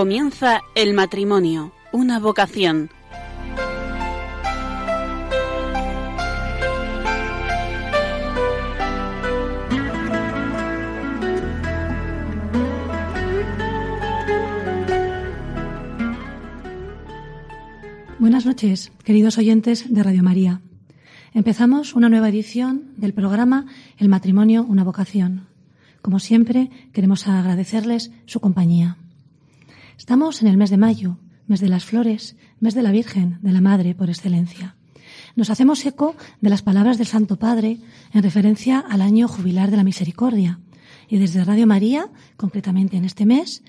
Comienza el matrimonio, una vocación. Buenas noches, queridos oyentes de Radio María. Empezamos una nueva edición del programa El matrimonio, una vocación. Como siempre, queremos agradecerles su compañía. Estamos en el mes de mayo, mes de las flores, mes de la Virgen, de la Madre por excelencia. Nos hacemos eco de las palabras del Santo Padre en referencia al año jubilar de la misericordia. Y desde Radio María, concretamente en este mes,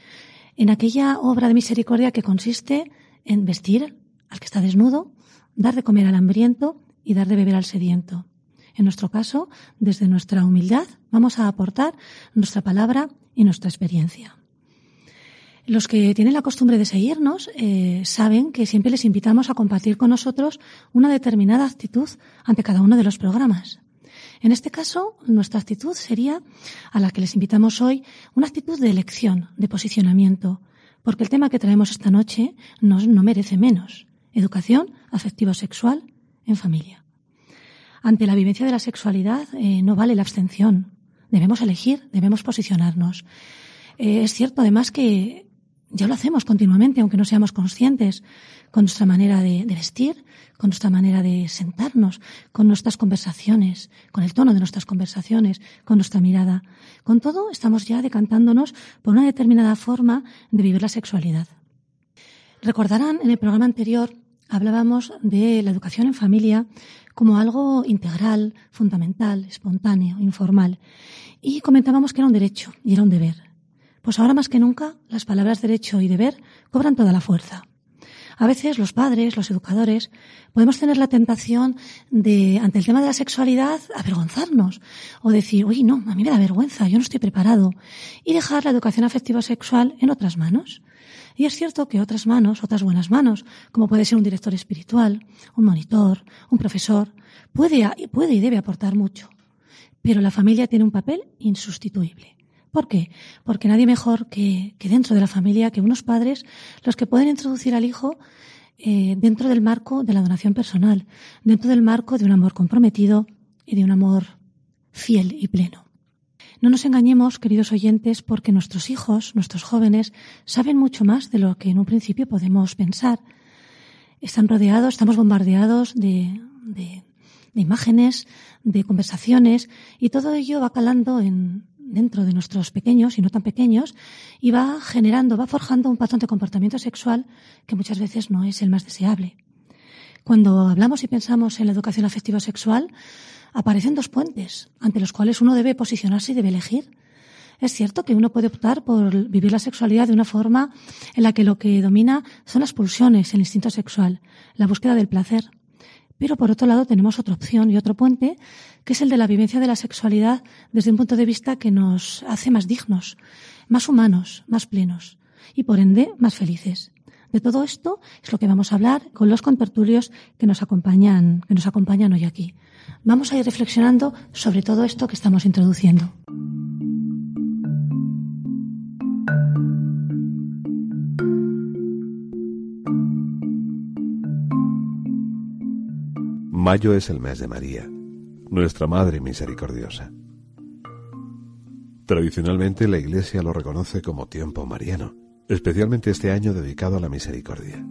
en aquella obra de misericordia que consiste en vestir al que está desnudo, dar de comer al hambriento y dar de beber al sediento. En nuestro caso, desde nuestra humildad, vamos a aportar nuestra palabra y nuestra experiencia. Los que tienen la costumbre de seguirnos eh, saben que siempre les invitamos a compartir con nosotros una determinada actitud ante cada uno de los programas. En este caso, nuestra actitud sería, a la que les invitamos hoy, una actitud de elección, de posicionamiento, porque el tema que traemos esta noche no, merece menos. Educación afectivo-sexual en familia. Ante la vivencia de la sexualidad eh, no vale la abstención. Debemos elegir, debemos posicionarnos. Eh, es cierto además que ya lo hacemos continuamente, aunque no seamos conscientes, con nuestra manera de, de, vestir, con nuestra manera de sentarnos, con nuestras conversaciones, con el tono de nuestras conversaciones, con nuestra mirada. Con todo, estamos ya decantándonos por una determinada forma de vivir la sexualidad. Recordarán en el programa anterior hablábamos de la educación en familia como algo integral, fundamental, espontáneo, informal. Y comentábamos que era un derecho y era un deber. Pues ahora más que nunca las palabras derecho y deber cobran toda la fuerza. A veces los padres, los educadores, podemos tener la tentación de, ante el tema de la sexualidad, avergonzarnos o decir, uy, no, a mí me da vergüenza, yo no estoy preparado, y dejar la educación afectiva sexual en otras manos. Y es cierto que otras manos, otras buenas manos, como puede ser un director espiritual, un monitor, un profesor, puede, puede y debe aportar mucho. Pero la familia tiene un papel insustituible. ¿Por qué? Porque nadie mejor que, que dentro de la familia, que unos padres, los que pueden introducir al hijo eh, dentro del marco de la donación personal, dentro del marco de un amor comprometido y de un amor fiel y pleno. No nos engañemos, queridos oyentes, porque nuestros hijos, nuestros jóvenes, saben mucho más de lo que en un principio podemos pensar. Están rodeados, estamos bombardeados de, de, de imágenes, de conversaciones, y todo ello va calando en, dentro de nuestros pequeños y no tan pequeños y va generando, va forjando un patrón de comportamiento sexual que muchas veces no es el más deseable. Cuando hablamos y pensamos en la educación afectiva sexual, aparecen dos puentes ante los cuales uno debe posicionarse y debe elegir. Es cierto que uno puede optar por vivir la sexualidad de una forma en la que lo que domina son las pulsiones, el instinto sexual, la búsqueda del placer. Pero por otro lado tenemos otra opción y otro puente, que es el de la vivencia de la sexualidad desde un punto de vista que nos hace más dignos, más humanos, más plenos y por ende más felices. De todo esto es lo que vamos a hablar con los contertulios que nos acompañan, que nos acompañan hoy aquí. Vamos a ir reflexionando sobre todo esto que estamos introduciendo. Mayo es el mes de María, nuestra Madre Misericordiosa. Tradicionalmente la Iglesia lo reconoce como tiempo mariano, especialmente este año dedicado a la misericordia.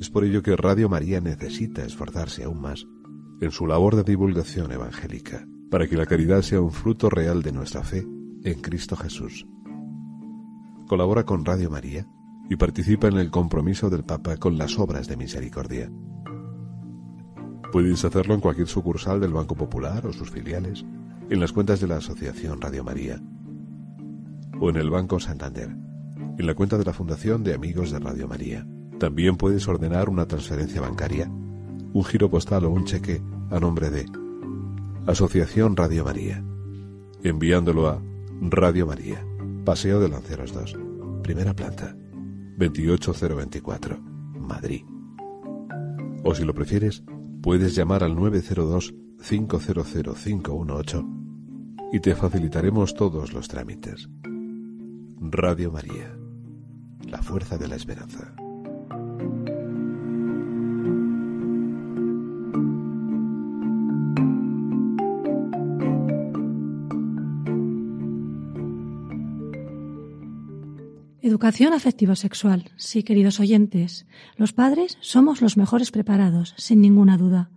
Es por ello que Radio María necesita esforzarse aún más en su labor de divulgación evangélica, para que la caridad sea un fruto real de nuestra fe en Cristo Jesús. Colabora con Radio María y participa en el compromiso del Papa con las obras de misericordia. Puedes hacerlo en cualquier sucursal del Banco Popular o sus filiales, en las cuentas de la Asociación Radio María o en el Banco Santander, en la cuenta de la Fundación de Amigos de Radio María. También puedes ordenar una transferencia bancaria un giro postal o un cheque a nombre de Asociación Radio María, enviándolo a Radio María, Paseo de Lanceros 2, primera planta, 28024, Madrid. O si lo prefieres, puedes llamar al 902 500 518 y te facilitaremos todos los trámites. Radio María, la fuerza de la esperanza. Educación afectivo-sexual. Sí, queridos oyentes, los padres somos los mejores preparados, sin ninguna duda,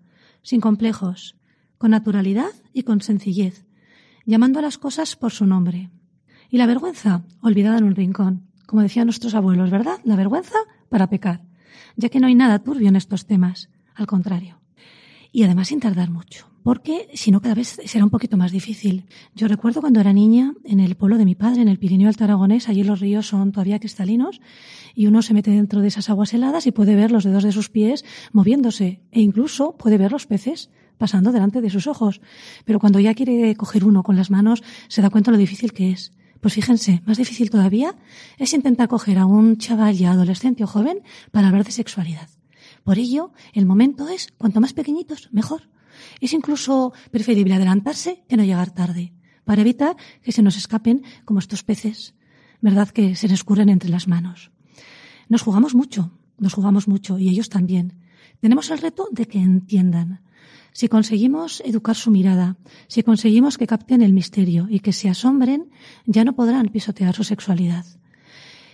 sin complejos, con naturalidad y con sencillez, llamando a las cosas por su nombre. Y la vergüenza, olvidada en un rincón, como decían nuestros abuelos, ¿verdad? La vergüenza para pecar, ya que no hay nada turbio en estos temas, al contrario. Y además sin tardar mucho, porque si no cada vez será un poquito más difícil. Yo recuerdo cuando era niña en el pueblo de mi padre, en el Pirineo Alto Aragonés, allí los ríos son todavía cristalinos y uno se mete dentro de esas aguas heladas y puede ver los dedos de sus pies moviéndose e incluso puede ver los peces pasando delante de sus ojos. Pero cuando ya quiere coger uno con las manos, se da cuenta lo difícil que es. Pues fíjense, más difícil todavía es intentar coger a un chaval ya adolescente o joven para hablar de sexualidad. Por ello, el momento es, cuanto más pequeñitos, mejor. Es incluso preferible adelantarse que no llegar tarde, para evitar que se nos escapen como estos peces, ¿verdad? Que se les escurren entre las manos. Nos jugamos mucho, nos jugamos mucho, y ellos también. Tenemos el reto de que entiendan. Si conseguimos educar su mirada, si conseguimos que capten el misterio y que se asombren, ya no podrán pisotear su sexualidad.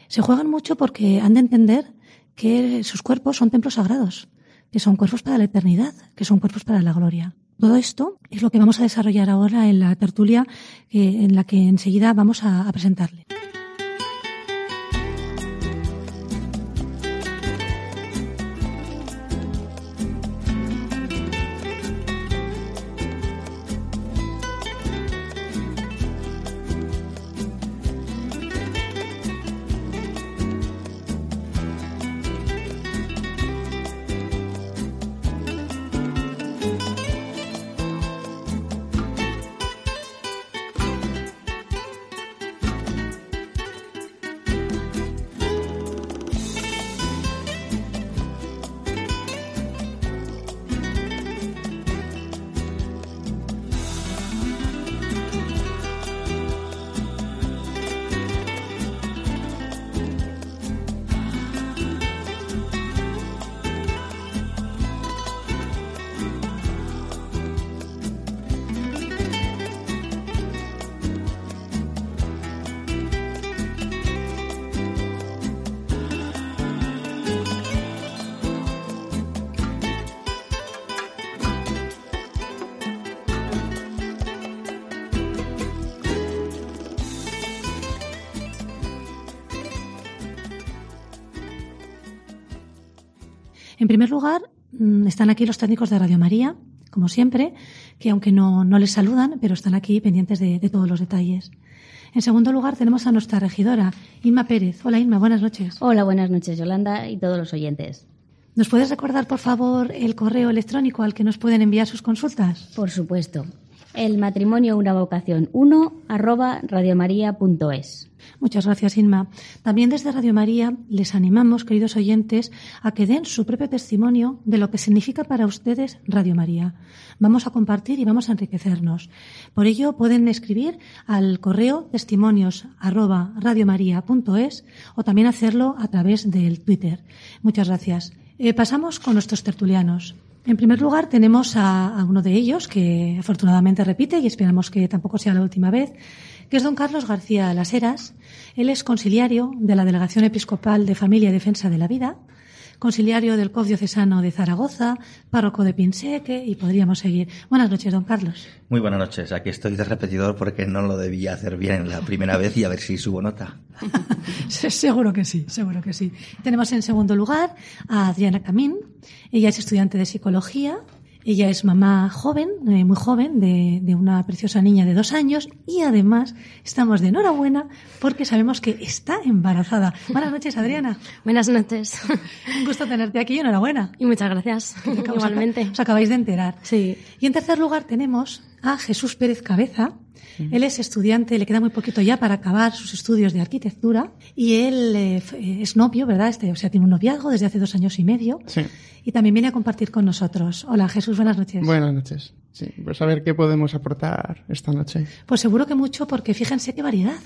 Se juegan mucho porque han de entender que sus cuerpos son templos sagrados, que son cuerpos para la eternidad, que son cuerpos para la gloria. Todo esto es lo que vamos a desarrollar ahora en la tertulia en la que enseguida vamos a, a presentarle. En primer lugar, mm, están aquí los técnicos de Radio María, como siempre, que aunque no, no les saludan, pero están aquí pendientes de, de, todos los detalles. En segundo lugar, tenemos a nuestra regidora, Inma Pérez. Hola, Inma, buenas noches. Hola, buenas noches, Yolanda y todos los oyentes. ¿Nos puedes recordar, por favor, el correo electrónico al que nos pueden enviar sus consultas? Por supuesto. El matrimonio una vocación 1 arroba radiomaria.es. Muchas gracias, Inma. También desde Radio María les animamos, queridos oyentes, a que den su propio testimonio de lo que significa para ustedes Radio María. Vamos a compartir y vamos a enriquecernos. Por ello, pueden escribir al correo testimonios arroba radiomaria.es o también hacerlo a través del Twitter. Muchas gracias. Eh, pasamos con nuestros tertulianos. En primer lugar, tenemos a, uno de ellos que afortunadamente repite y esperamos que tampoco sea la última vez, que es don Carlos García Las Heras. Él es conciliario de la Delegación Episcopal de Familia y Defensa de la Vida, conciliario del COF diocesano de Zaragoza, párroco de Pinseque y podríamos seguir. Buenas noches, don Carlos. Muy buenas noches. Aquí estoy de repetidor porque no lo debía hacer bien la primera vez y a ver si subo nota. seguro que sí, seguro que sí. Tenemos en segundo lugar a Adriana Camín. Ella es estudiante de psicología ella es mamá joven, eh, muy joven, de, de, una preciosa niña de dos años y además estamos de enhorabuena porque sabemos que está embarazada. Buenas noches, Adriana. Buenas noches. Un gusto tenerte aquí y enhorabuena. Y muchas gracias. Igualmente. Os acabáis de enterar. Sí. Y en tercer lugar tenemos a Jesús Pérez Cabeza. Él es estudiante, le queda muy poquito ya para acabar sus estudios de arquitectura y él eh, es novio, ¿verdad? Este, o sea, tiene un noviazgo desde hace dos años y medio. Sí. Y también viene a compartir con nosotros. Hola Jesús, buenas noches. Buenas noches. Sí, pues a ver qué podemos aportar esta noche. Pues seguro que mucho porque fíjense qué variedad.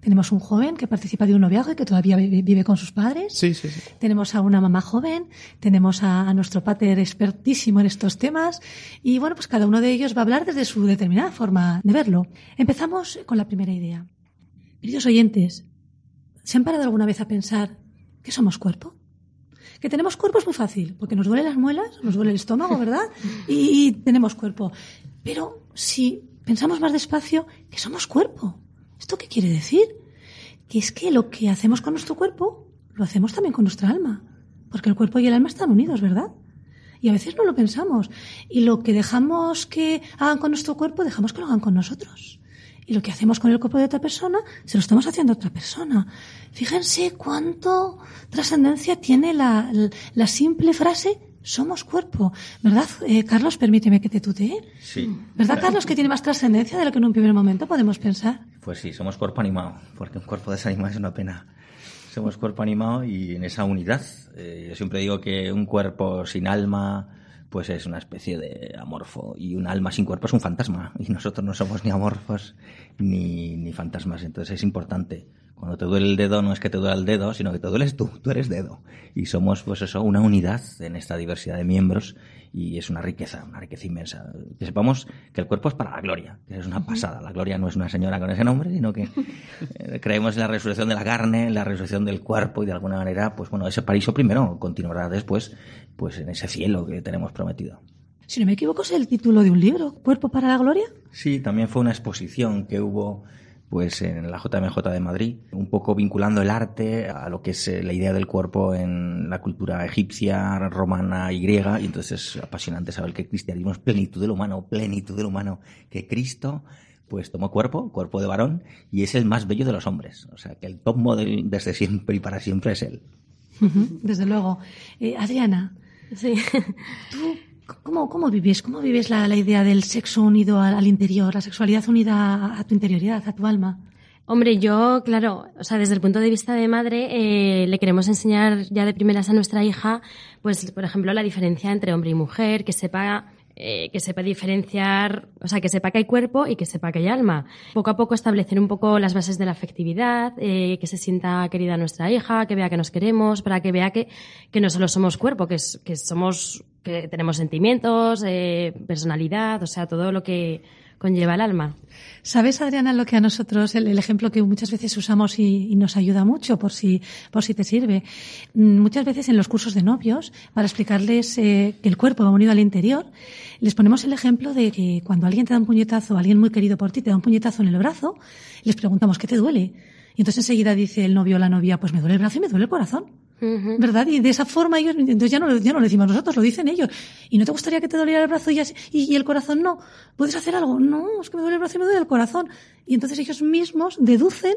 Tenemos un joven que participa de un noviazgo y que todavía vive, con sus padres. Sí, sí, sí. Tenemos a una mamá joven, tenemos a, a nuestro pater expertísimo en estos temas y bueno, pues cada uno de ellos va a hablar desde su determinada forma de verlo. Empezamos con la primera idea. Queridos oyentes, ¿se han parado alguna vez a pensar que somos cuerpo? Que tenemos cuerpo es muy fácil, porque nos duelen las muelas, nos duele el estómago, ¿verdad? Y, y tenemos cuerpo. Pero si pensamos más despacio, que somos cuerpo. ¿Esto qué quiere decir? Que es que lo que hacemos con nuestro cuerpo, lo hacemos también con nuestra alma. Porque el cuerpo y el alma están unidos, ¿verdad? Y a veces no lo pensamos. Y lo que dejamos que hagan con nuestro cuerpo, dejamos que lo hagan con nosotros. Y lo que hacemos con el cuerpo de otra persona, se lo estamos haciendo a otra persona. Fíjense cuánto trascendencia tiene la, la simple frase somos cuerpo. ¿Verdad, eh, Carlos? Permíteme que te tutee. Sí. ¿Verdad, Carlos, que tiene más trascendencia de lo que en un primer momento podemos pensar? Pues sí, somos cuerpo animado, porque un cuerpo desanimado es una pena. Somos cuerpo animado y en esa unidad. eh, yo siempre digo que un cuerpo sin alma pues es una especie de amorfo y un alma sin cuerpo es un fantasma y nosotros no somos ni amorfos ni, ni fantasmas entonces es importante cuando te duele el dedo no es que te duele el dedo sino que te dueles tú tú eres dedo y somos pues eso una unidad en esta diversidad de miembros y es una riqueza una riqueza inmensa que sepamos que el cuerpo es para la gloria que es una pasada la gloria no es una señora con ese nombre sino que eh, creemos en la resurrección de la carne en la resurrección del cuerpo y de alguna manera pues bueno ese paraíso primero continuará después pues en ese cielo que tenemos prometido. Si no me equivoco, es el título de un libro, ¿Cuerpo para la Gloria? Sí, también fue una exposición que hubo pues en la JMJ de Madrid, un poco vinculando el arte a lo que es eh, la idea del cuerpo en la cultura egipcia, romana y griega, y entonces es apasionante saber que el cristianismo es plenitud del humano, plenitud del humano, que Cristo pues tomó cuerpo, cuerpo de varón, y es el más bello de los hombres. O sea, que el top model desde siempre y para siempre es él. Desde luego. Eh, Adriana, Sí. ¿tú cómo, cómo vives? ¿Cómo vives la, la idea del sexo unido al, al interior, la sexualidad unida a tu interioridad, a tu alma? Hombre, yo, claro, o sea, desde el punto de vista de madre, eh, le queremos enseñar ya de primeras a nuestra hija, pues, por ejemplo, la diferencia entre hombre y mujer, que sepa, eh, que sepa diferenciar, o sea, que sepa que hay cuerpo y que sepa que hay alma. Poco a poco establecer un poco las bases de la afectividad, eh, que se sienta querida nuestra hija, que vea que nos queremos, para que vea que, que no solo somos cuerpo, que, que somos, que tenemos sentimientos, eh, personalidad, o sea, todo lo que conlleva el alma. ¿Sabes, Adriana, lo que a nosotros, el, ejemplo que muchas veces usamos y, y nos ayuda mucho, por si, por si te sirve? Mm, Muchas veces en los cursos de novios, para explicarles eh, que el cuerpo va unido al interior, les ponemos el ejemplo de que cuando alguien te da un puñetazo, alguien muy querido por ti te da un puñetazo en el brazo, les preguntamos, ¿qué te duele? Y entonces enseguida dice el novio o la novia, pues me duele el brazo y me duele el corazón. ¿Verdad? Y de esa forma ellos, entonces ya no, lo- ya no lo decimos nosotros, lo dicen ellos. ¿Y no te gustaría que te doliera el brazo y, así- y, y el corazón no? ¿Puedes hacer algo? No, es que me duele el brazo y me duele el corazón. Y entonces ellos mismos deducen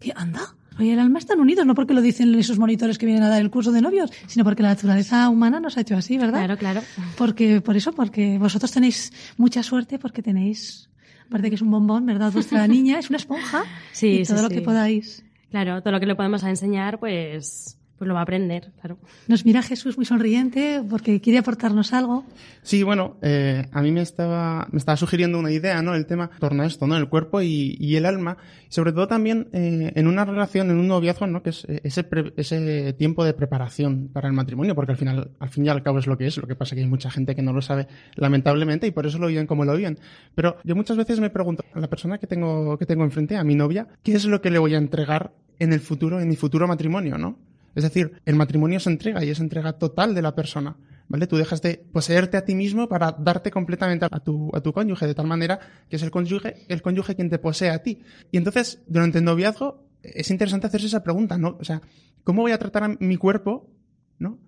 que, anda, y el alma están unidos, no porque lo dicen esos monitores que vienen a dar el curso de novios, sino porque la naturaleza humana nos ha hecho así, ¿verdad? Claro, claro. Porque, por eso, porque vosotros tenéis mucha suerte porque tenéis, aparte que es un bombón, ¿verdad? Vuestra niña es una esponja Sí, y sí, todo lo sí. que podáis. Claro, todo lo que le podemos enseñar, pues, pues lo va a aprender, claro. Nos mira Jesús muy sonriente porque quiere aportarnos algo. Sí, bueno, eh, a mí me estaba, me estaba sugiriendo una idea, ¿no? El tema en torno a esto, ¿no? El cuerpo y, y el alma. Y sobre todo también eh, en una relación, en un noviazgo, ¿no? Que es eh, ese, pre- ese tiempo de preparación para el matrimonio, porque al final, al fin y al cabo es lo que es. Lo que pasa que hay mucha gente que no lo sabe, lamentablemente, y por eso lo viven como lo viven. Pero yo muchas veces me pregunto a la persona que tengo, que tengo enfrente, a mi novia, ¿qué es lo que le voy a entregar en el futuro, en mi futuro matrimonio, ¿no? Es decir, el matrimonio es entrega y es entrega total de la persona. ¿Vale? Tú dejas de poseerte a ti mismo para darte completamente a tu, a tu cónyuge, de tal manera que es el cónyuge, el cónyuge quien te posee a ti. Y entonces, durante el noviazgo, es interesante hacerse esa pregunta, ¿no? O sea, ¿cómo voy a tratar a mi cuerpo, ¿no?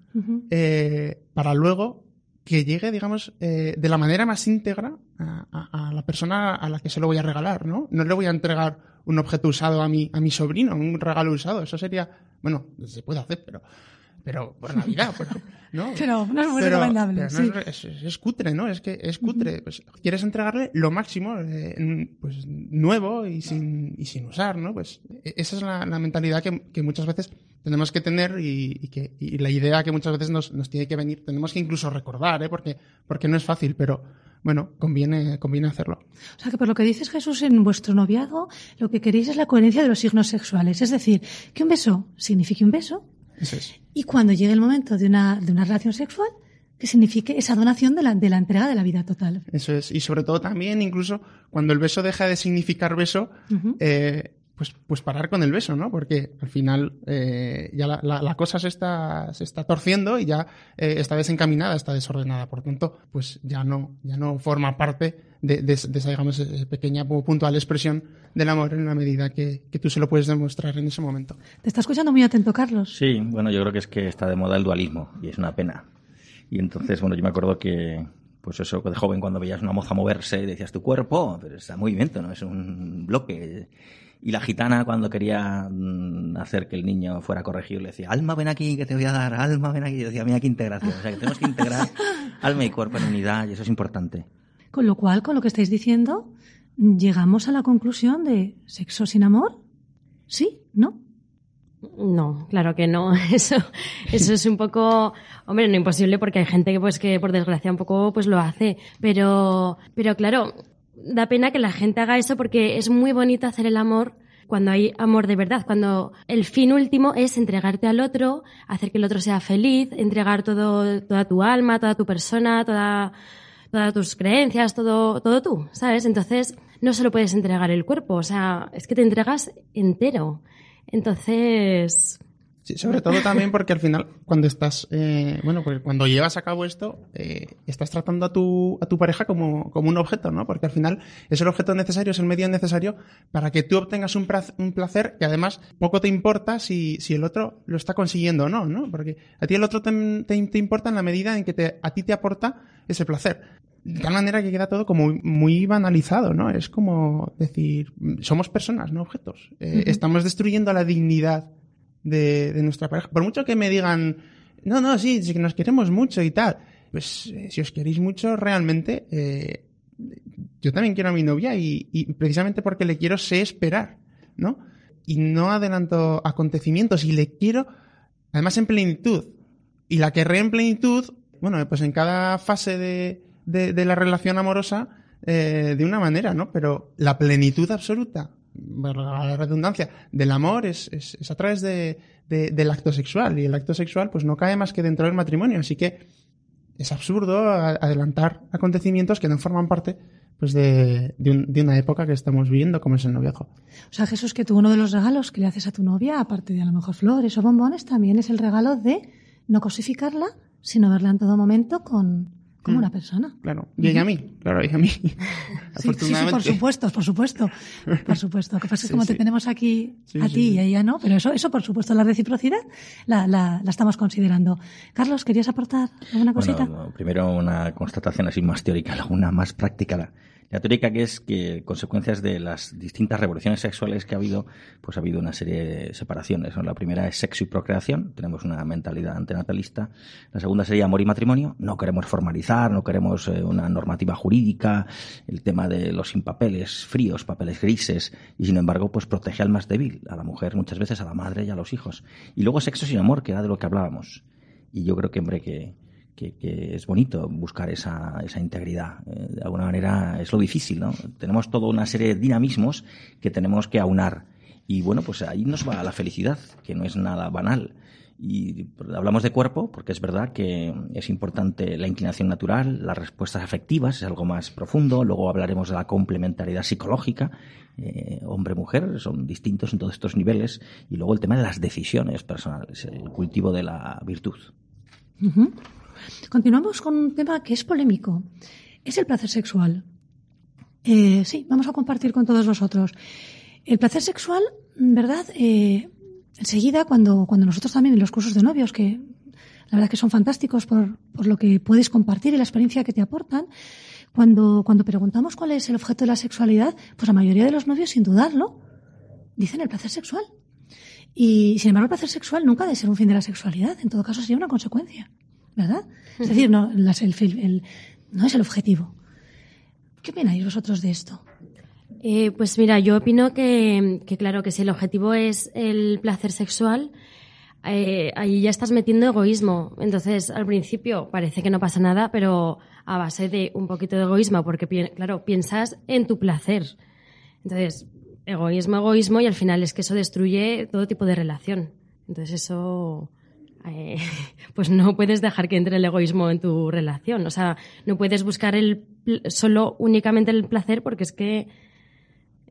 Eh, para luego que llegue, digamos, eh, de la manera más íntegra a, la persona a la que se lo voy a regalar, ¿no? No le voy a entregar un objeto usado a mi, a mi sobrino, un regalo usado. Eso sería, bueno, se puede hacer, pero, pero por Navidad, por ejemplo, ¿no? Pero no es muy Pero- recomendable. pero no sí. es, cutre, ¿no? Es que es cutre. Pues, quieres entregarle lo máximo, eh, pues nuevo y sin, y sin usar, ¿no? Pues e- esa es la, la mentalidad que, que muchas veces tenemos que tener y, y que, y la idea que muchas veces nos, nos tiene que venir. Tenemos que incluso recordar, ¿eh? Porque, porque no es fácil, pero bueno, conviene, conviene hacerlo. O sea que por lo que dices Jesús, en vuestro noviazgo, lo que queréis es la coherencia de los signos sexuales. Es decir, que un beso signifique un beso. Eso es. Y cuando llegue el momento de una, de una relación sexual, que signifique esa donación de la, de la entrega de la vida total. Eso es. Y sobre todo también, incluso cuando el beso deja de significar beso, Ujú. eh, pues, pues parar con el beso, ¿no? Porque al final eh, ya la, la- la cosa se está, se está torciendo y ya eh, está desencaminada, está desordenada. Por tanto, pues ya no, ya no forma parte de, de- de esa, digamos, eh, pequeña pu- puntual expresión del amor en la medida que, que tú se lo puedes demostrar en ese momento. Te está escuchando muy atento, Carlos. Sí, bueno, yo creo que es que está de moda el dualismo y es una pena. Y entonces, bueno, yo me acuerdo que, pues eso, de joven cuando veías una moza moverse, decías tu cuerpo, pero es un movimiento, no es un bloque. Y la gitana cuando quería mm, hacer que el niño fuera corregido le decía, alma ven aquí que te voy a dar, alma ven aquí. Y yo decía, mira qué integración. O sea, que tenemos que integrar alma y cuerpo en unidad y eso es importante. Con lo cual, con lo que estáis diciendo, llegamos a la conclusión de sexo sin amor. Sí, ¿no? No, claro que no. Eso, eso es un poco, hombre, no imposible porque hay gente que pues que por desgracia un poco pues lo hace. Pero, pero claro, da pena que la gente haga eso porque es muy bonito hacer el amor cuando hay amor de verdad, cuando el fin último es entregarte al otro, hacer que el otro sea feliz, entregar todo, toda tu alma, toda tu persona, toda, todas tus creencias, todo, todo tú, ¿sabes? Entonces, no solo puedes entregar el cuerpo, o sea, es que te entregas entero. Entonces, Sí, sobre todo también porque al final, cuando estás, eh, bueno, pues cuando llevas a cabo esto, eh, estás tratando a tu, a tu pareja como, como un objeto, ¿no? Porque al final es el objeto necesario, es el medio necesario para que tú obtengas un, pra- un placer que además poco te importa si, si el otro lo está consiguiendo o no, ¿no? Porque a ti el otro te, te- te importa en la medida en que te, a ti te aporta ese placer. De tal manera que queda todo como muy banalizado, ¿no? Es como decir, somos personas, no objetos. Eh, Estamos destruyendo la dignidad de, de nuestra pareja. Por mucho que me digan, no, no, sí, sí que nos queremos mucho y tal. Pues eh, si os queréis mucho, realmente, eh, yo también quiero a mi novia y, y precisamente porque le quiero sé esperar, ¿no? Y no adelanto acontecimientos y le quiero, además en plenitud. Y la querré en plenitud, bueno, pues en cada fase de, de, la relación amorosa, eh, de una manera, ¿no? Pero la plenitud absoluta, la redundancia, del amor es, es, a través de, de- del acto sexual. Y el acto sexual, pues no cae más que dentro del matrimonio. Así que es absurdo adelantar acontecimientos que no forman parte pues de, de una época que estamos viviendo, como es el noviazgo. O sea, Jesús, que tú uno de los regalos que le haces a tu novia, aparte de a lo mejor flores o bombones, también es el regalo de no cosificarla, sino verla en todo momento con, como Mm. una persona. Claro. Y ella a mí, claro, ella a mí. Sí, sí, sí, por supuesto, por supuesto. Por supuesto. Lo que pasa es que como sí. te tenemos aquí Sí, a sí, ti sí. y a ella no, pero eso, eso por supuesto, la reciprocidad la, la, la estamos considerando. Carlos, ¿querías aportar alguna cosita? Bueno, primero una constatación así más teórica, luego una más práctica. La, teórica que es que consecuencias de las distintas revoluciones sexuales que ha habido, pues ha habido una serie de separaciones. La primera es sexo y procreación, tenemos una mentalidad antenatalista. La segunda sería amor y matrimonio, no queremos formalizar, no queremos eh, una normativa jurídica, el tema de los sin papeles fríos, papeles grises, y sin embargo, pues protege al más débil, a la mujer muchas veces, a la madre y a los hijos. Y luego sexo sin amor, que era de lo que hablábamos. Y yo creo que, hombre, que, que, es bonito buscar esa, esa integridad. Eh, de alguna manera es lo difícil, ¿no? Tenemos toda una serie de dinamismos que tenemos que aunar. Y bueno, pues ahí nos va la felicidad, que no es nada banal. Y hablamos de cuerpo porque es verdad que es importante la inclinación natural, las respuestas afectivas, es algo más profundo. Luego hablaremos de la complementariedad psicológica. Eh, Hombre-mujer son distintos en todos estos niveles. Y luego el tema de las decisiones personales, el cultivo de la virtud. Ujú. Continuamos con un tema que es polémico. Es el placer sexual. Eh, sí, vamos a compartir con todos vosotros. El placer sexual, ¿verdad? Eh, enseguida, cuando, cuando nosotros también en los cursos de novios, que la verdad que son fantásticos por, por lo que puedes compartir y la experiencia que te aportan, cuando, cuando preguntamos cuál es el objeto de la sexualidad, pues la mayoría de los novios, sin dudarlo, dicen el placer sexual. Y sin embargo, el placer sexual nunca debe ser un fin de la sexualidad, en todo caso sería una consecuencia, ¿verdad? Es decir, no, las- el, no es el objetivo. ¿Qué opináis vosotros de esto? Eh, pues mira, yo opino que, que, claro, que si el objetivo es el placer sexual, eh, ahí ya estás metiendo egoísmo. Entonces, al principio parece que no pasa nada, pero a base de un poquito de egoísmo, porque, claro, piensas en tu placer. Entonces, egoísmo, egoísmo, y al final es que eso destruye todo tipo de relación. Entonces, eso. Eh, pues no puedes dejar que entre el egoísmo en tu relación. O sea, no puedes buscar el solo únicamente el placer porque es que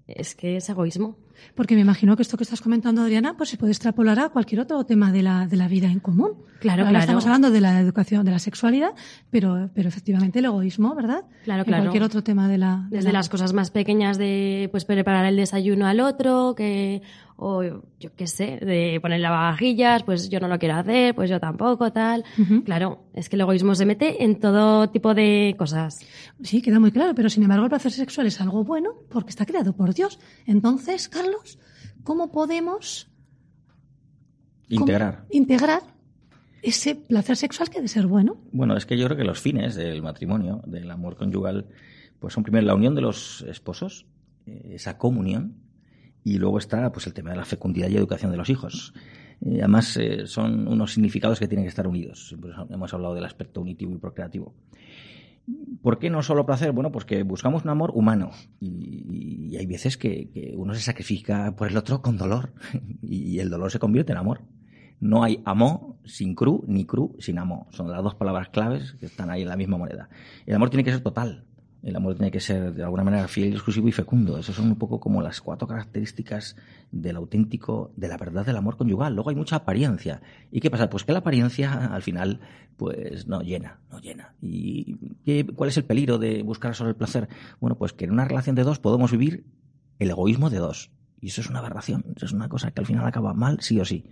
es que es egoísmo. Porque me imagino que esto que estás comentando, Adriana, pues se puede extrapolar a cualquier otro tema de la, de la vida en común. Claro, claro. Estamos hablando de la educación, de la sexualidad, pero, pero efectivamente el egoísmo, ¿verdad? Claro, claro. cualquier otro tema de la. Desde las cosas más pequeñas de, pues, preparar el desayuno al otro, que, o yo qué sé, de poner lavavajillas, pues yo no lo quiero hacer, pues yo tampoco, tal. Claro, es que el egoísmo se mete en todo tipo de cosas. Sí, queda muy claro, pero sin embargo el placer sexual es algo bueno porque está creado por Dios. Entonces, Carlos, ¿cómo podemos integrar integrar ese placer sexual que debe ser bueno? Bueno, es que yo creo que los fines del matrimonio, del amor conyugal, pues son primero la unión de los esposos, eh, esa comunión, y luego está pues el tema de la fecundidad y educación de los hijos. Eh, además, eh, son unos significados que tienen que estar unidos. hemos hablado del aspecto unitivo y procreativo. ¿Por qué no solo placer? Bueno, pues que buscamos un amor humano y, hay veces que, uno se sacrifica por el otro con dolor y el dolor se convierte en amor. No hay amor sin cru ni cru sin amor. Son las dos palabras claves que están ahí en la misma moneda. El amor tiene que ser total, el amor tiene que ser de alguna manera fiel, exclusivo y fecundo. Esas son un poco como las cuatro características del auténtico, de la verdad del amor conyugal. Luego hay mucha apariencia. ¿Y qué pasa? Pues que la apariencia al final pues no llena, no llena. ¿Y qué, cuál es el peligro de buscar solo el placer? Bueno, pues que en una relación de dos podemos vivir el egoísmo de dos. Y eso es una aberración, eso es una cosa que al final acaba mal sí o sí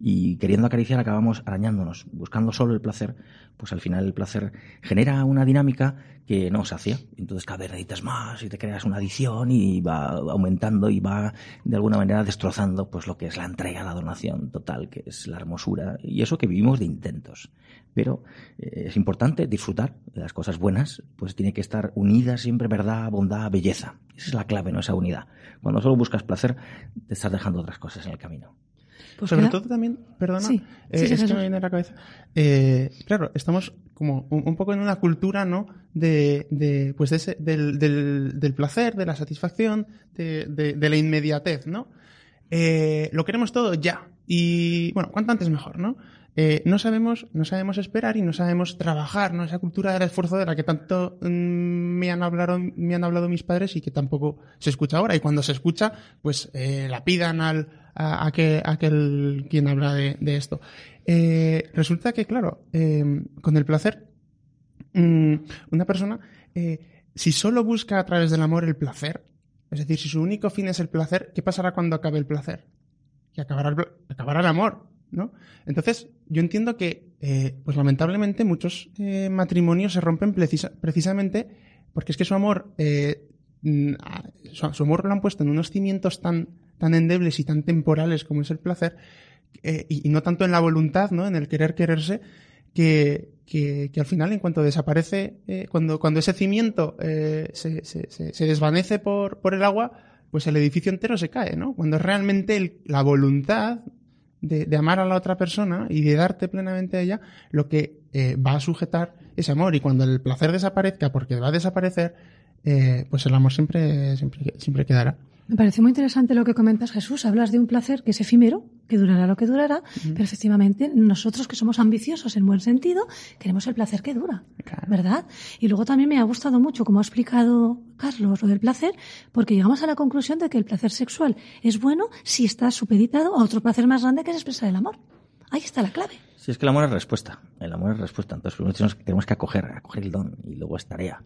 y queriendo acariciar acabamos arañándonos, buscando solo el placer, pues al final el placer genera una dinámica que no sacia. Entonces cada vez necesitas más y te creas una adicción y va aumentando y va de alguna manera destrozando pues lo que es la entrega, la donación total, que es la hermosura y eso que vivimos de intentos. Pero eh, es importante disfrutar de las cosas buenas, pues tiene que estar unida siempre verdad, bondad, belleza. Esa es la clave, ¿no? Esa unidad. Cuando solo buscas placer, te estás dejando otras cosas en el camino. Pues Sobre todo también, perdona, eh, es que me viene a la cabeza. Eh, claro, estamos como un, poco en una cultura, ¿no? De, de pues de ese, del, del, del, placer, de la satisfacción, de, de, la inmediatez, ¿no? Eh, lo queremos todo ya. Y bueno, cuanto antes mejor, ¿no? Eh, no sabemos, no sabemos esperar y no sabemos trabajar, ¿no? Esa cultura del esfuerzo de la que tanto mm, me han hablado, me han hablado mis padres y que tampoco se escucha ahora. Y cuando se escucha, pues eh, la pidan al, a, aquel quien habla de, esto. Eh, resulta que, claro, con el placer, mm, una persona, si solo busca a través del amor el placer, es decir, si su único fin es el placer, ¿qué pasará cuando acabe el placer? Que acabará acabará el amor, ¿no? Entonces, yo entiendo que, eh, pues lamentablemente, muchos eh, matrimonios se rompen precisamente porque es que su amor, eh, su, amor lo han puesto en unos cimientos tan, tan endebles y tan temporales como es el placer, y, no tanto en la voluntad, ¿no? En el querer quererse, que, que, al final, en cuanto desaparece, cuando, cuando ese cimiento se, se, se, desvanece por, por el agua, pues el edificio entero se cae, ¿no? Cuando realmente la voluntad de, amar a la otra persona y de darte plenamente a ella, lo que eh, va a sujetar ese amor. Y cuando el placer desaparezca, porque va a desaparecer, eh, pues el amor siempre, siempre, siempre quedará. Me parece muy interesante lo que comentas, Jesús. Hablas de un placer que es efímero, que durará lo que durará, pero efectivamente nosotros que somos ambiciosos en buen sentido, queremos el placer que dura, ¿verdad? Y luego también me ha gustado mucho, como ha explicado Carlos, lo del placer, porque llegamos a la conclusión de que el placer sexual es bueno si está supeditado a otro placer más grande que es expresar el amor. Ahí está la clave. Sí, es que el amor es respuesta. El amor es respuesta. Entonces tenemos que acoger, acoger el don y luego es tarea.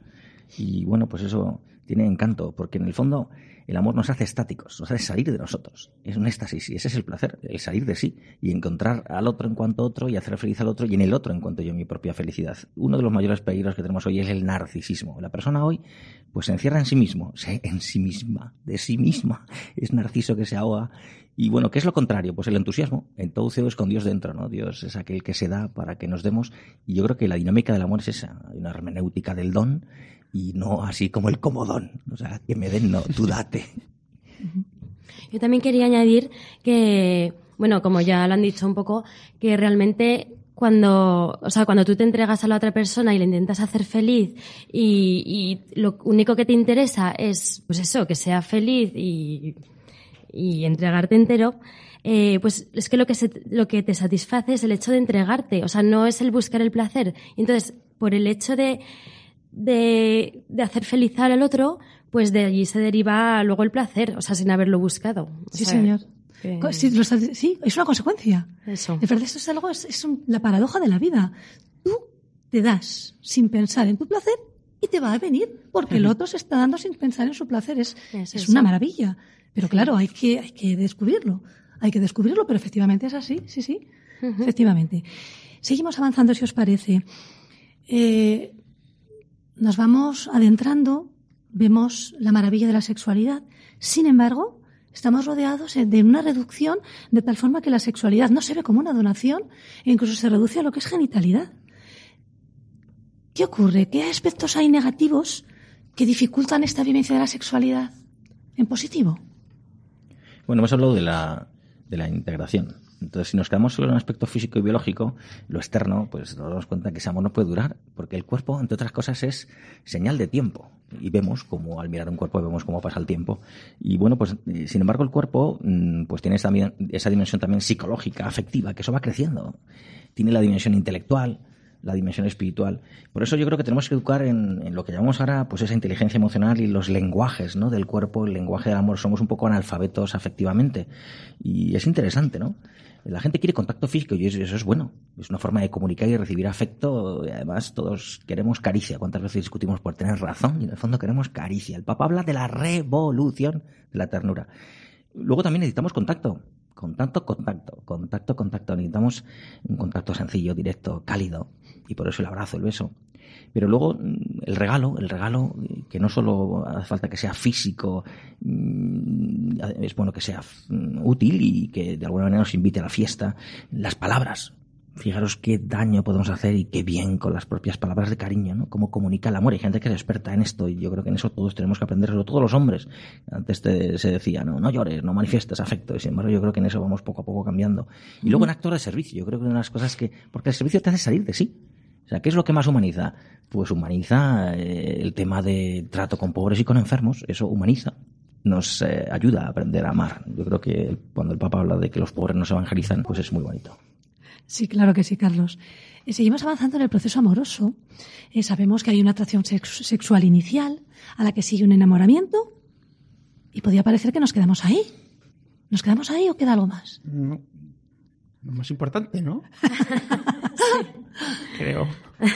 Y bueno, pues eso tiene encanto, porque en el fondo el amor nos hace estáticos, nos hace salir de nosotros. Es un éxtasis y ese es el placer, el salir de sí y encontrar al otro en cuanto otro y hacer feliz al otro y en el otro en cuanto yo mi propia felicidad. Uno de los mayores peligros que tenemos hoy es el narcisismo. La persona hoy pues se encierra en sí mismo, en sí misma, de sí misma. Es narciso que se ahoga. Y bueno, ¿qué es lo contrario? Pues el entusiasmo. Entonces es con Dios dentro, ¿no? Dios es aquel que se da para que nos demos. Y yo creo que la dinámica del amor es esa. Hay una hermenéutica del don y no así como el comodón. O sea, que me den, no, tú date. Yo también quería añadir que bueno, como ya lo han dicho un poco, que realmente cuando, o sea, cuando tú te entregas a la otra persona y le intentas hacer feliz y, lo único que te interesa es, pues eso, que sea feliz y, y entregarte entero, eh, pues es que lo que, lo que te satisface es el hecho de entregarte, o sea, no es el buscar el placer. Entonces, por el hecho de, de, de hacer feliz al otro, pues de allí se deriva luego el placer, o sea, sin haberlo buscado. sí, señor. Sí, es una consecuencia. Eso. De verdad, esto es algo, es, la paradoja de la vida. Tú te das sin pensar en tu placer y te va a venir porque el otro se está dando sin pensar en su placer. Es, es, una maravilla. Pero claro, hay que, hay que descubrirlo. Hay que descubrirlo, pero efectivamente es así. Sí, sí. Efectivamente. Seguimos avanzando, si os parece. Eh, nos vamos adentrando vemos la maravilla de la sexualidad. Sin embargo, estamos rodeados de una reducción de tal forma que la sexualidad no se ve como una donación e incluso se reduce a lo que es genitalidad. ¿Qué ocurre? ¿Qué aspectos hay negativos que dificultan esta vivencia de la sexualidad en positivo? Bueno, hemos hablado de la, de la integración. Entonces, si nos quedamos solo en un aspecto físico y biológico, lo externo, pues nos damos cuenta que ese amor no puede durar, porque el cuerpo, entre otras cosas, es señal de tiempo. Y vemos como al mirar un cuerpo vemos cómo pasa el tiempo. Y bueno, pues eh, sin embargo el cuerpo mm, pues tiene también esa dimensión también psicológica, afectiva, que eso va creciendo. Tiene la dimensión intelectual, la dimensión espiritual. Por eso yo creo que tenemos que educar en, en, lo que llamamos ahora pues esa inteligencia emocional y los lenguajes ¿no? del cuerpo, el lenguaje del amor. Somos un poco analfabetos afectivamente. Y es interesante, ¿no? La gente quiere contacto físico y eso es bueno. Es una forma de comunicar y recibir afecto. Y además, todos queremos caricia. ¿Cuántas veces discutimos por tener razón? Y en el fondo queremos caricia. El Papa habla de la revolución de la ternura. Luego también necesitamos contacto. Contacto, contacto. Contacto, contacto. Necesitamos un contacto sencillo, directo, cálido. Y por eso el abrazo, el beso. Pero luego mm, el regalo, el regalo, que no solo hace falta que sea físico, mm, es bueno que sea mm, útil y que de alguna manera nos invite a la fiesta, las palabras. Fijaros qué daño podemos hacer y qué bien con las propias palabras de cariño, ¿no? Cómo comunica el amor. Hay gente que es experta en esto y yo creo que en eso todos tenemos que aprenderlo, todos los hombres. Antes se decía, no, no llores, no manifiestes afecto. Y sin embargo, yo creo que en eso vamos poco a poco cambiando. Y luego en actos de servicio, yo creo que una de las cosas que, porque el servicio te hace salir de sí. O sea, ¿qué es lo que más humaniza? Pues humaniza eh, el tema de trato con pobres y con enfermos. Eso humaniza. Nos eh, ayuda a aprender a amar. Yo creo que cuando el Papa habla de que los pobres no se evangelizan, pues es muy bonito. Sí, claro que sí, Carlos. Eh, seguimos avanzando en el proceso amoroso. sabemos que hay una atracción sexual inicial a la que sigue un enamoramiento y podría parecer que nos quedamos ahí. ¿Nos quedamos ahí o queda algo más? No. Lo más importante, ¿no? Creo.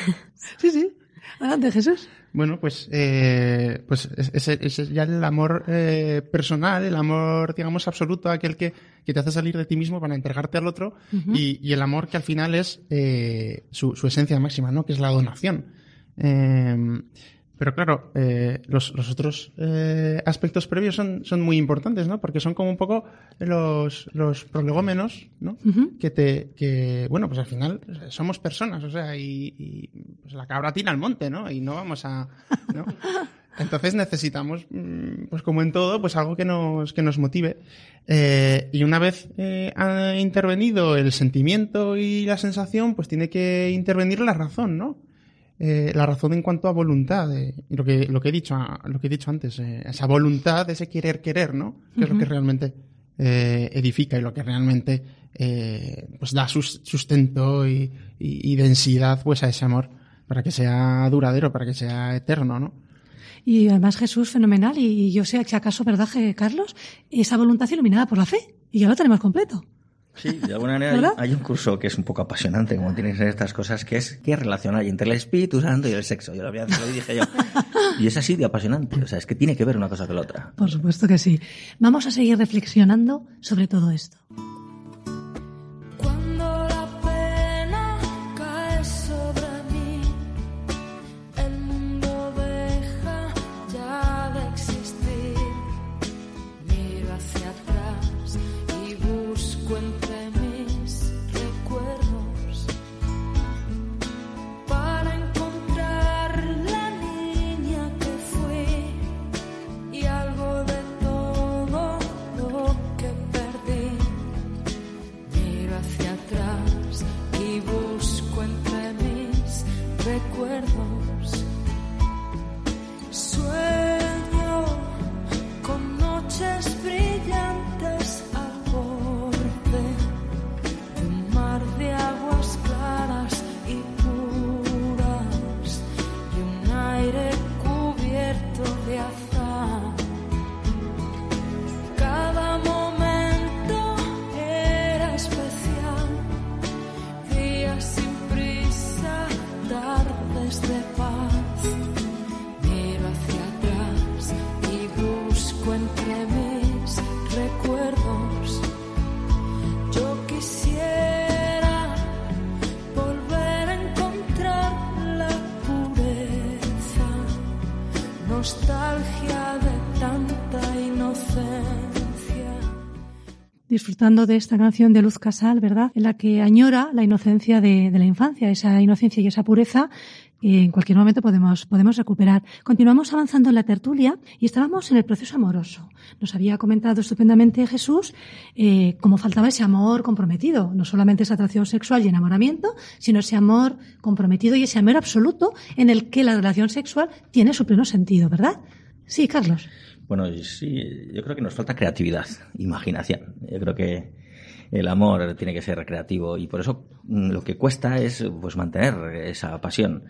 Sí, sí. Adelante, Jesús. Bueno, pues, eh, pues ese, es ya el amor eh, personal, el amor, digamos, absoluto, aquel que, que, te hace salir de ti mismo para entregarte al otro, y, y, el amor que al final es eh, su, su, esencia máxima, ¿no? Que es la donación. Pero claro, eh, los, los, otros eh, aspectos previos son, son muy importantes, ¿no? Porque son como un poco los, los prolegómenos, ¿no? Que te, que, bueno, pues al final somos personas, o sea, y, y pues la cabra tira al monte, ¿no? Y no vamos a, ¿no? Entonces necesitamos, mm, pues como en todo, pues algo que nos, que nos motive. Eh, y una vez eh, ha intervenido el sentimiento y la sensación, pues tiene que intervenir la razón, ¿no? Eh, la razón en cuanto a voluntad, eh, lo, que, lo, que he dicho, lo que he dicho antes, eh, esa voluntad, ese querer querer, ¿no? Que es lo que realmente edifica y lo que realmente pues da sustento y, y, densidad pues a ese amor para que sea duradero, para que sea eterno, ¿no? Y además Jesús fenomenal y yo sé que acaso, ¿verdad, Carlos? Esa voluntad iluminada por la fe y ya lo tenemos completo. Sí, de alguna manera hay, un curso que es un poco apasionante, como tienen que ser estas cosas, que es qué relación hay entre el Espíritu Santo y el sexo. Yo lo, había, lo dije yo. Y es así de apasionante. O sea, es que tiene que ver una cosa con la otra. Por supuesto que sí. Vamos a seguir reflexionando sobre todo esto. De esta canción de Luz Casal, ¿verdad? En la que añora la inocencia de, de la infancia, esa inocencia y esa pureza que en cualquier momento podemos, podemos recuperar. Continuamos avanzando en la tertulia y estábamos en el proceso amoroso. Nos había comentado estupendamente Jesús eh, cómo faltaba ese amor comprometido, no solamente esa atracción sexual y enamoramiento, sino ese amor comprometido y ese amor absoluto en el que la relación sexual tiene su pleno sentido, ¿verdad? Sí, Carlos. Bueno, sí, yo creo que nos falta creatividad, imaginación. Yo creo que el amor tiene que ser creativo y por eso mm, lo que cuesta es pues mantener esa pasión.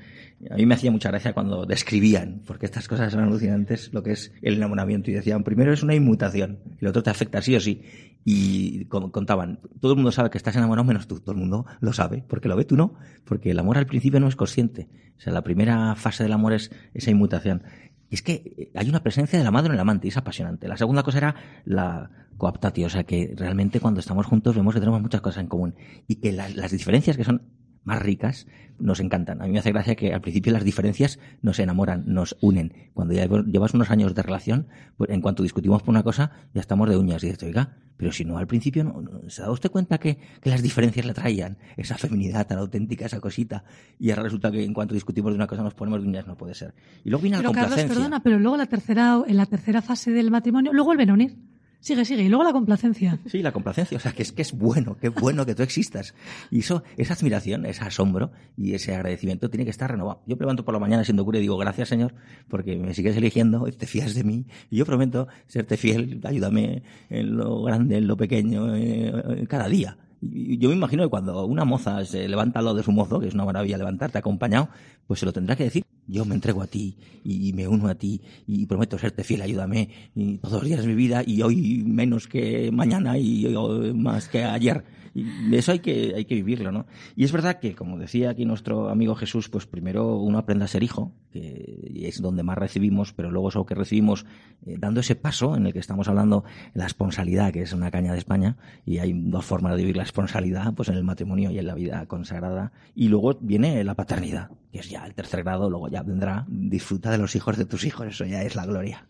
A mí me hacía mucha gracia cuando describían, porque estas cosas son alucinantes, lo que es el enamoramiento. Y decían, primero es una inmutación, lo otro te afecta sí o sí. Y con- contaban, todo el mundo sabe que estás enamorado menos tú, todo el mundo lo sabe, porque lo ve tú no, porque el amor al principio no es consciente. O sea, la primera fase del amor es esa inmutación. Y es que eh, hay una presencia de la madre en el amante y es apasionante. La segunda cosa era la coaptatio, o sea que realmente cuando estamos juntos vemos que tenemos muchas cosas en común y que las, las diferencias que son más ricas nos encantan. A mí me hace gracia que al principio las diferencias nos enamoran, nos unen. Cuando ya llevas unos años de relación, pues en cuanto discutimos por una cosa, ya estamos de uñas. Y dices, oiga, pero si no al principio, no, no- ¿se da usted cuenta que, que las diferencias le traían esa feminidad tan auténtica, esa cosita? Y ahora resulta que en cuanto discutimos de una cosa nos ponemos de uñas, no puede ser. Y luego viene la Pero Carlos, complacencia. perdona, pero luego la tercera, en la tercera fase del matrimonio, luego vuelven a unir. Sigue, sigue. Y luego la complacencia. Sí, la complacencia, o sea, que es que es bueno, qué bueno que tú existas. Y eso, esa admiración, ese asombro y ese agradecimiento tiene que estar renovado. Yo me levanto por la mañana siendo cura y digo, gracias Señor, porque me sigues eligiendo, te fías de mí, y yo prometo serte fiel, ayúdame en lo grande, en lo pequeño, eh, cada día. Yo me imagino que cuando una moza se levanta al lado de su mozo, que es una maravilla levantarte acompañado, pues se lo tendrá que decir. Yo me entrego a ti y me uno a ti y prometo serte fiel, ayúdame y todos los días de mi vida y hoy menos que mañana y hoy más que ayer. Y eso hay que, hay que vivirlo, ¿no? Y es verdad que, como decía aquí nuestro amigo Jesús, pues primero uno aprende a ser hijo, que es donde más recibimos, pero luego eso que recibimos eh, dando ese paso en el que estamos hablando, la responsabilidad, que es una caña de España, y hay dos formas de vivir la responsabilidad, pues en el matrimonio y en la vida consagrada. Y luego viene la paternidad, que es ya el tercer grado, luego ya vendrá, disfruta de los hijos de tus hijos, eso ya es la gloria.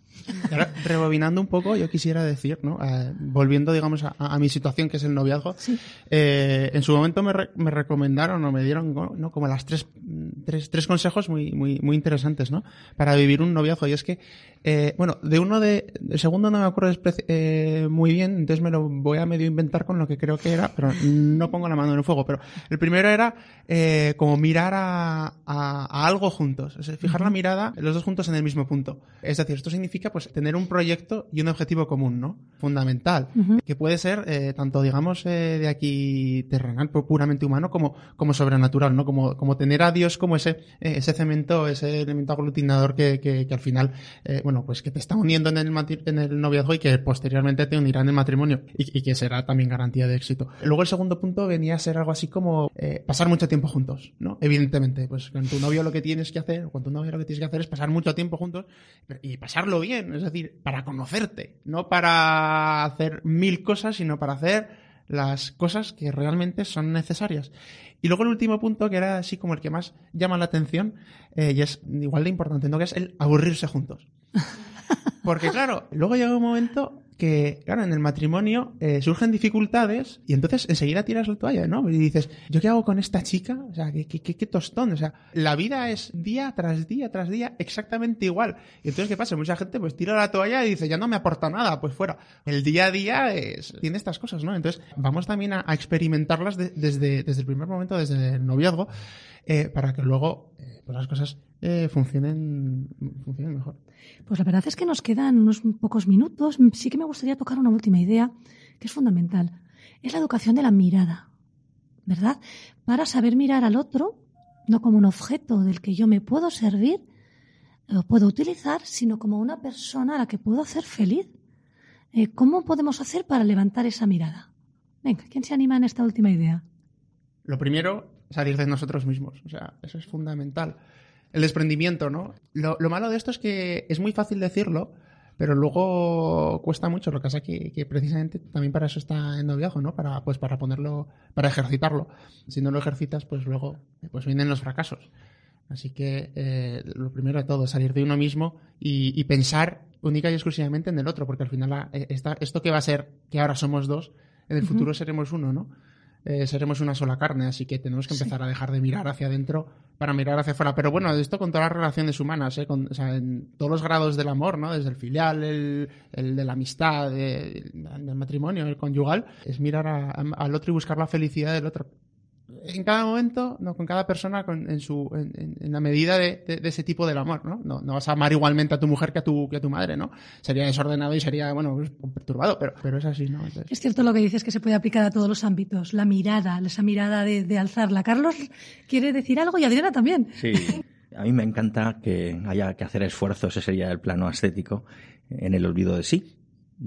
Ahora, rebobinando un poco, yo quisiera decir, ¿no? Eh, volviendo, digamos, a, a mi situación, que es el noviazgo, eh, en su momento me, re- me recomendaron o me dieron ¿no? como las tres, tres, tres consejos muy, muy, muy interesantes, ¿no? Para vivir un noviazgo. Y es que, eh, bueno, de uno de, el segundo no me acuerdo eh, muy bien, entonces me lo voy a medio inventar con lo que creo que era, pero no pongo la mano en el fuego. Pero el primero era eh, como mirar a, a, a algo juntos, fijar la mirada los dos juntos en el mismo punto. Es decir, esto significa pues tener un proyecto y un objetivo común, ¿no? Fundamental, que puede ser eh, tanto, digamos, eh, de aquí terrenal, pu- puramente humano, como, como sobrenatural, ¿no? Como, como tener a Dios como ese, eh, ese cemento, ese elemento aglutinador que, que, que al final, bueno, pues que te está uniendo en el, en el noviazgo y que posteriormente te unirá en el matrimonio y, y que será también garantía de éxito. Luego el segundo punto venía a ser algo así como pasar mucho tiempo juntos, ¿no? Evidentemente, pues con tu novio lo que tienes que hacer, con tu novia lo que tienes que hacer es pasar mucho tiempo juntos y pasarlo bien, es decir, para conocerte, no para hacer mil cosas, sino para hacer las cosas que realmente son necesarias. Y luego el último punto, que era así como el que más llama la atención, eh, y es igual de importante, ¿no? Que es el aburrirse juntos. Porque claro, luego llega un momento que, claro, en el matrimonio eh, surgen dificultades y entonces enseguida tiras la toalla, ¿no? Y dices, ¿yo qué hago con esta chica? O sea, ¿qué, qué, qué- tostón? O sea, la vida es día tras día tras día exactamente igual. Y entonces, ¿qué pasa? Mucha gente pues tira la toalla y dice, ya no me aporta nada, pues fuera. El día a día es- tiene estas cosas, ¿no? Entonces, vamos también a, experimentarlas de- desde, desde el primer momento, desde el noviazgo, eh, para que luego, eh, pues las cosas eh, funcionen, funcionen mejor. Pues la verdad es que nos quedan unos pocos minutos. Sí que me gustaría tocar una última idea que es fundamental. Es la educación de la mirada, ¿verdad? Para saber mirar al otro, no como un objeto del que yo me puedo servir o puedo utilizar, sino como una persona a la que puedo hacer feliz. Eh, ¿Cómo podemos hacer para levantar esa mirada? Venga, ¿quién se anima en esta última idea? Lo primero, salir de nosotros mismos. O sea, eso es fundamental. El desprendimiento, ¿no? Lo, lo malo de esto es que es muy fácil decirlo, pero luego cuesta mucho. Lo que pasa que, que precisamente también para eso está el noviazgo, ¿no? Para, pues para ponerlo, para ejercitarlo. Si no lo ejercitas, pues luego pues vienen los fracasos. Así que eh, lo primero de todo, salir de uno mismo y, y, pensar única y exclusivamente en el otro, porque al final la, eh, esta, esto que va a ser, que ahora somos dos, en el uh -huh. futuro seremos uno, ¿no? Eh, seremos una sola carne, así que tenemos que empezar sí. a dejar de mirar hacia adentro para mirar hacia afuera. Pero bueno, esto con todas las relaciones humanas, ¿eh? con, o sea, en todos los grados del amor, ¿no? Desde el filial, el, el de la amistad, el, del matrimonio, el conyugal, es mirar a, a, al otro y buscar la felicidad del otro en cada momento, no, con cada persona con, en, su, en, en, la medida de, de, de, ese tipo del amor, ¿no? ¿no? ¿no? vas a amar igualmente a tu mujer que a tu, que a tu madre, ¿no? Sería desordenado y sería, bueno, pues, perturbado, pero, pero es así, ¿no? Entonces... Es cierto lo que dices que se puede aplicar a todos los ámbitos, la mirada, esa mirada de, de alzarla. Carlos quiere decir algo y Adriana también. Sí. A mí me encanta que haya que hacer esfuerzos, ese sería el plano ascético, en el olvido de sí,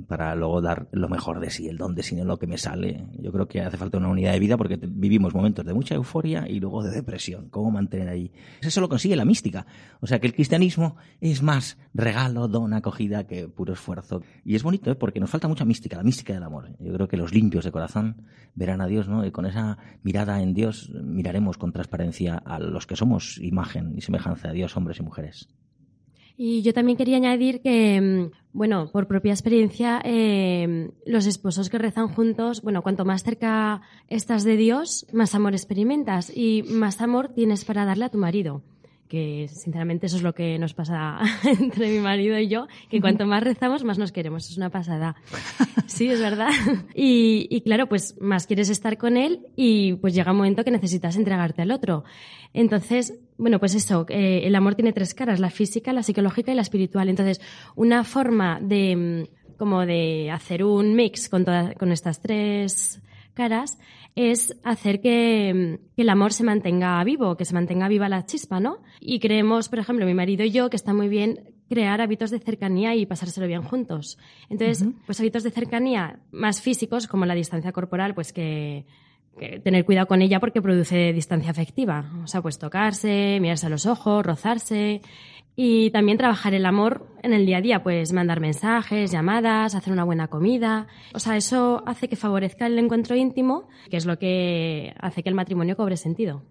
para luego dar lo mejor de sí, el don de sí, lo que me sale. Yo creo que hace falta una unidad de vida porque vivimos momentos de mucha euforia y luego de depresión. ¿Cómo mantener ahí? Eso lo consigue la mística. O sea que el cristianismo es más regalo, don, acogida que puro esfuerzo. Y es bonito ¿eh? porque nos falta mucha mística, la mística del amor. Yo creo que los limpios de corazón verán a Dios, ¿no? Y con esa mirada en Dios miraremos con transparencia a los que somos imagen y semejanza de Dios, hombres y mujeres. Y yo también quería añadir que, mm, bueno, por propia experiencia, eh, los esposos que rezan juntos, bueno, cuanto más cerca estás de Dios, más amor experimentas y más amor tienes para darle a tu marido. Que sinceramente eso es lo que nos pasa entre mi marido y yo, que cuanto más rezamos, más nos queremos. Es una pasada. Sí, es verdad. Y, y claro, pues más quieres estar con él y pues llega un momento que necesitas entregarte al otro. Entonces, bueno, pues eso, eh, el amor tiene tres caras, la física, la psicológica y la espiritual. Entonces, una forma de como de hacer un mix con, todas, con estas tres caras es hacer que, que, el amor se mantenga vivo, que se mantenga viva la chispa, ¿no? Y creemos, por ejemplo, mi marido y yo, que está muy bien crear hábitos de cercanía y pasárselo bien juntos. Entonces, uh -huh. pues hábitos de cercanía más físicos, como la distancia corporal, pues que tener cuidado con ella porque produce distancia afectiva. O sea, pues tocarse, mirarse a los ojos, rozarse. Y también trabajar el amor en el día a día, pues mandar mensajes, llamadas, hacer una buena comida. O sea, eso hace que favorezca el encuentro íntimo, que es lo que hace que el matrimonio cobre sentido.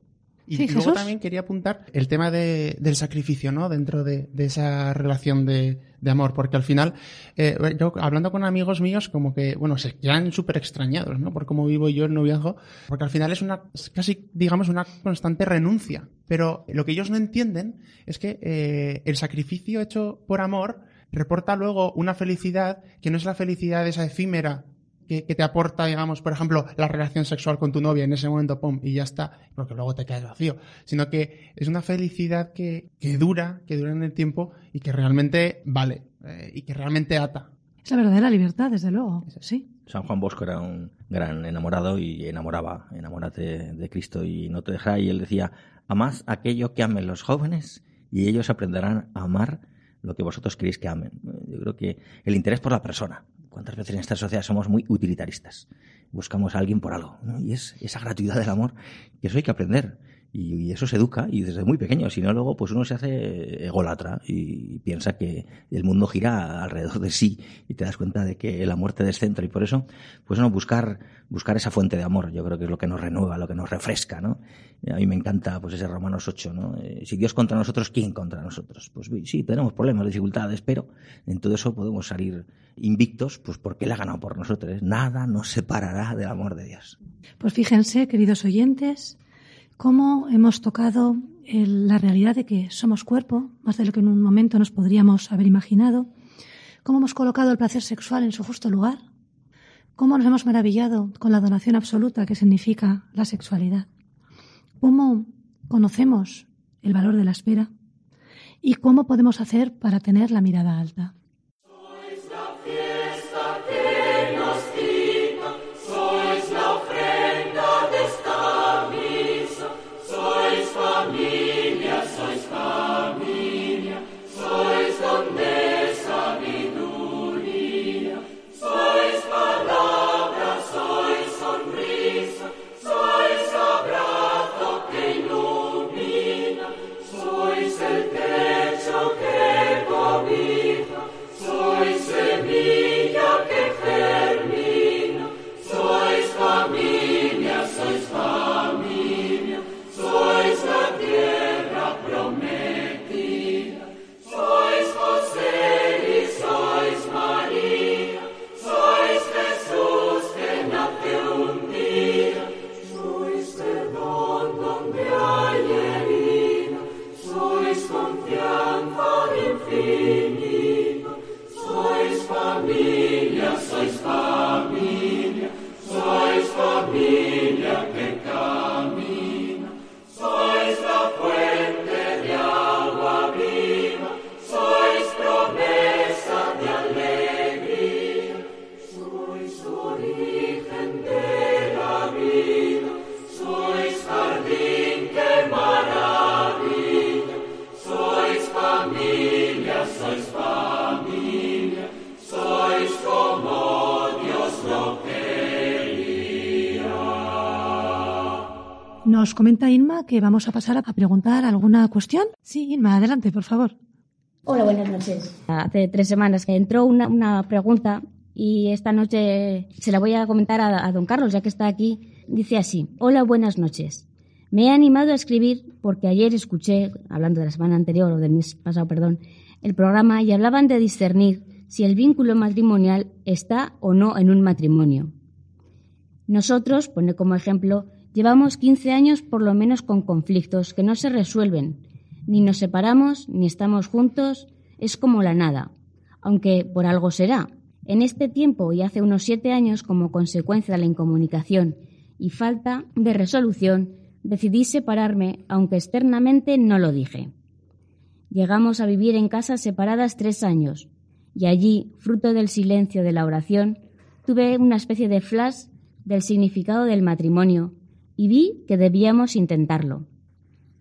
Y sí, luego Jesús. también quería apuntar el tema de, del sacrificio, ¿no? Dentro de, de esa relación de, de, amor, porque al final, eh, yo hablando con amigos míos, como que, bueno, se quedan súper extrañados, ¿no? Por cómo vivo yo el noviazgo, porque al final es una, casi, digamos, una constante renuncia. Pero lo que ellos no entienden es que eh, el sacrificio hecho por amor reporta luego una felicidad que no es la felicidad esa efímera que, que, te aporta, digamos, por ejemplo, la relación sexual con tu novia en ese momento, pum, y ya está, porque luego te quedas vacío, sino que es una felicidad que, que dura, que dura en el tiempo y que realmente vale, eh, y que realmente ata. Es la verdadera libertad, desde luego, sí. San Juan Bosco era un gran enamorado y enamoraba, enamórate de Cristo y no te dejará, y él decía, amad aquello que amen los jóvenes y ellos aprenderán a amar lo que vosotros queréis que amen. Yo creo que el interés por la persona, ¿Cuántas veces en esta sociedad somos muy utilitaristas? Buscamos a alguien por algo. Y es esa gratuidad del amor, que eso hay que aprender. Y, eso se educa, y desde muy pequeño, si no luego pues uno se hace ególatra y piensa que el mundo gira alrededor de sí y te das cuenta de que el amor te descentra y por eso, pues no, buscar, buscar esa fuente de amor, yo creo que es lo que nos renueva, lo que nos refresca, ¿no? A mí me encanta pues ese Romanos 8, ¿no? Eh, si Dios contra nosotros, ¿quién contra nosotros? Pues sí, tenemos problemas, dificultades, pero en todo eso podemos salir invictos, pues porque Él ha ganado por nosotros. Nada nos separará del amor de Dios. Pues fíjense, queridos oyentes, cómo hemos tocado el, la realidad de que somos cuerpo, más de lo que en un momento nos podríamos haber imaginado, cómo hemos colocado el placer sexual en su justo lugar, cómo nos hemos maravillado con la donación absoluta que significa la sexualidad, cómo conocemos el valor de la espera y cómo podemos hacer para tener la mirada alta. Comenta Inma que vamos a pasar a preguntar alguna cuestión. Sí, Inma, adelante, por favor. Hola, buenas noches. Hace tres semanas que entró una, pregunta y esta noche se la voy a comentar a, a don Carlos, ya que está aquí. Dice así, hola, buenas noches. Me he animado a escribir porque ayer escuché, hablando de la semana anterior o del mes pasado, perdón, el programa y hablaban de discernir si el vínculo matrimonial está o no en un matrimonio. Nosotros, pone como ejemplo, Llevamos 15 años por lo menos con conflictos que no se resuelven. Ni nos separamos, ni estamos juntos, es como la nada. Aunque por algo será. En este tiempo y hace unos siete años, como consecuencia de la incomunicación y falta de resolución, decidí separarme, aunque externamente no lo dije. Llegamos a vivir en casas separadas tres años, y allí, fruto del silencio de la oración, tuve una especie de flash del significado del matrimonio y vi que debíamos intentarlo.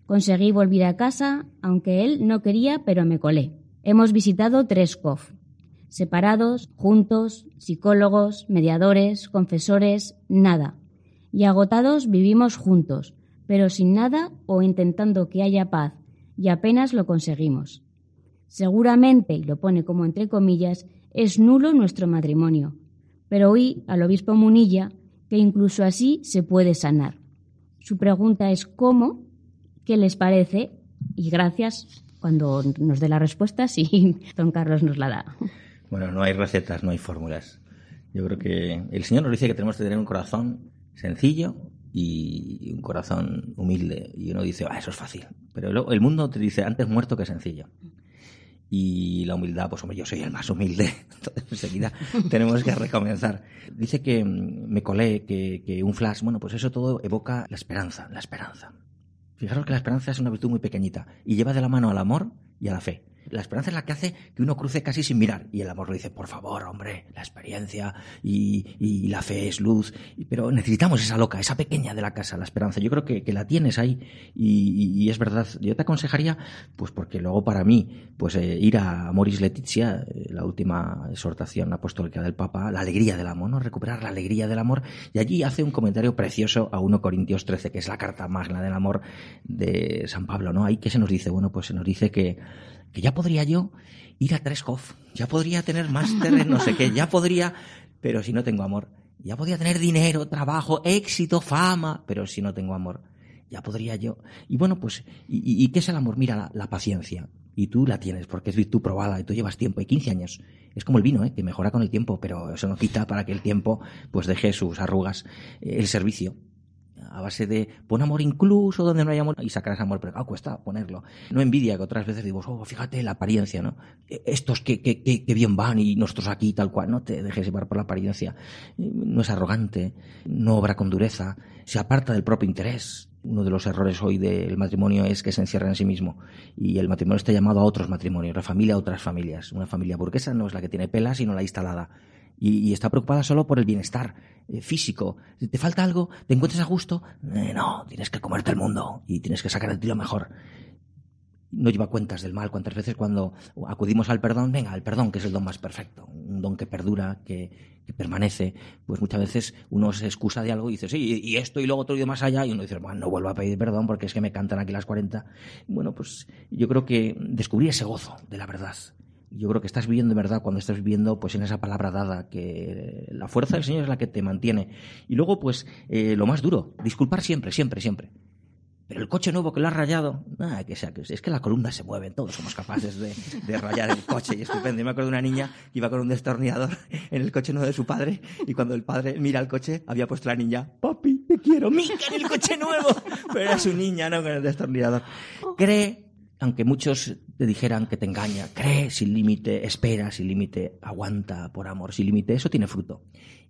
Conseguí volver a casa, aunque él no quería, pero me colé. Hemos visitado tres COF, separados, juntos, psicólogos, mediadores, confesores, nada. Y agotados vivimos juntos, pero sin nada o intentando que haya paz, y apenas lo conseguimos. Seguramente, y lo pone como entre comillas, es nulo nuestro matrimonio, pero oí al obispo Munilla que incluso así se puede sanar. Su pregunta es cómo, qué les parece y gracias cuando nos dé la respuesta si don Carlos nos la da. Bueno, no hay recetas, no hay fórmulas. Yo creo que el Señor nos dice que tenemos que tener un corazón sencillo y un corazón humilde. Y uno dice, ah, eso es fácil. Pero el mundo te dice, antes muerto que sencillo. Y la humildad, pues hombre, yo soy el más humilde. Enseguida tenemos que recomenzar. Dice que mm, me colé, que, que un flash, bueno, pues eso todo evoca la esperanza, la esperanza. Fijaros que la esperanza es una virtud muy pequeñita y lleva de la mano al amor y a la fe. La esperanza es la que hace que uno cruce casi sin mirar. Y el amor lo dice, por favor, hombre, la experiencia y, la fe es luz. Pero necesitamos esa loca, esa pequeña de la casa, la esperanza. Yo creo que, la tienes ahí y, es verdad. Yo te aconsejaría, pues porque luego para mí, pues eh, ir a Moris Letizia, eh, la última exhortación apostólica del Papa, la alegría del amor, ¿no? Recuperar la alegría del amor. Y allí hace un comentario precioso a 1 Corintios 13, que es la carta magna del amor de San Pablo, ¿no? Ahí que se nos dice, bueno, pues se nos dice que que ya podría yo ir a Treskov, ya podría tener máster no sé qué, ya podría, pero si no tengo amor, ya podría tener dinero, trabajo, éxito, fama, pero si no tengo amor, ya podría yo. Y bueno, pues, ¿y, qué es el amor? Mira, la, paciencia. Y tú la tienes, porque es virtud probada, y tú llevas tiempo, y 15 años. Es como el vino, ¿eh? que mejora con el tiempo, pero eso no quita para que el tiempo pues deje sus arrugas. El servicio a base de pon amor incluso donde no hay amor y sacarás amor, pero ah, cuesta ponerlo. No envidia, que otras veces digo, oh, fíjate la apariencia, ¿no? E, estos que, que, que, bien van y nosotros aquí tal cual, no te dejes llevar por la apariencia. No es arrogante, no obra con dureza, se aparta del propio interés, Uno de los errores hoy del matrimonio es que se encierra en sí mismo y el matrimonio está llamado a otros matrimonios, la familia a otras familias. Una familia burguesa no es la que tiene pelas, sino la instalada. Y, está preocupada solo por el bienestar eh, físico. Si te falta algo, te encuentras a gusto, eh, no, tienes que comerte el mundo y tienes que sacar de ti lo mejor no lleva cuentas del mal. ¿Cuántas veces cuando acudimos al perdón, venga, el perdón, que es el don más perfecto, un don que perdura, que, permanece, pues muchas veces uno se excusa de algo y dice, sí, y esto y luego otro y más allá, y uno dice, bueno, no vuelvo a pedir perdón porque es que me cantan aquí las 40. Bueno, pues yo creo que descubrir ese gozo de la verdad. Yo creo que estás viviendo de verdad cuando estás viviendo pues en esa palabra dada, que la fuerza del Señor es la que te mantiene. Y luego, pues, eh, lo más duro, disculpar siempre, siempre, siempre. Pero el coche nuevo que lo ha rayado, nada, que sea, que es que la columna se mueve, todos somos capaces de, rayar el coche y estupendo. Yo me acuerdo de una niña que iba con un destornillador en el coche nuevo de su padre y cuando el padre mira el coche había puesto la niña, papi, te quiero, mica en el coche nuevo. Pero era su niña, no con el destornillador. Cree, aunque muchos te dijeran que te engaña, cree sin límite, espera sin límite, aguanta por amor sin límite, eso tiene fruto.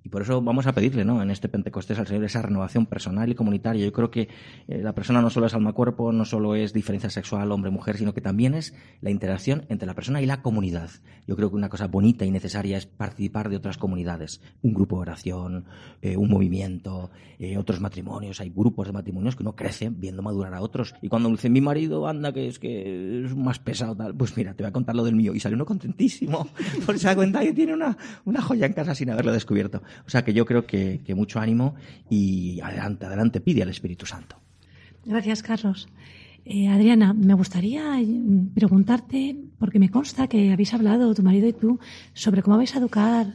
Y por eso vamos a pedirle, ¿no? En este Pentecostés al Señor esa renovación personal y comunitaria. Yo creo que eh, la persona no solo es alma-cuerpo, no solo es diferencia sexual hombre-mujer, sino que también es la interacción entre la persona y la comunidad. Yo creo que una cosa bonita y necesaria es participar de otras comunidades. Un grupo de oración, eh, un movimiento, eh, otros matrimonios. Hay grupos de matrimonios que uno crece viendo madurar a otros. Y cuando dice, mi marido anda que es que es más pesado, tal, pues mira, te voy a contar lo del mío. Y sale uno contentísimo, porque se da cuenta que tiene una, una joya en casa sin haberlo descubierto. O sea que yo creo que, mucho ánimo y adelante, adelante, pide al Espíritu Santo. Gracias, Carlos. Eh, Adriana, me gustaría mm, preguntarte, porque me consta que habéis hablado, tu marido y tú, sobre cómo vais a educar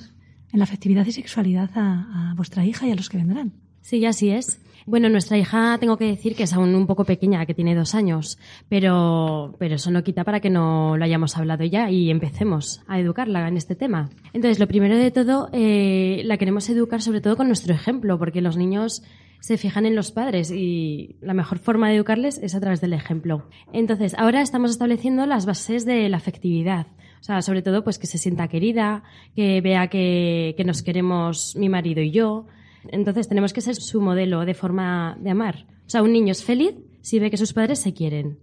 en la afectividad y sexualidad a vuestra hija y a los que vendrán. Sí, así es. Bueno, nuestra hija tengo que decir que es aún un poco pequeña, que tiene dos años, pero, pero eso no quita para que no lo hayamos hablado ya y empecemos a educarla en este tema. Entonces, lo primero de todo, eh, la queremos educar sobre todo con nuestro ejemplo, porque los niños se fijan en los padres y la mejor forma de educarles es a través del ejemplo. Entonces, ahora estamos estableciendo las bases de la afectividad. O sea, sobre todo, pues que se sienta querida, que vea que, que nos queremos mi marido y yo, entonces tenemos que ser su modelo de forma de amar. O sea, un niño es feliz si ve que sus padres se quieren.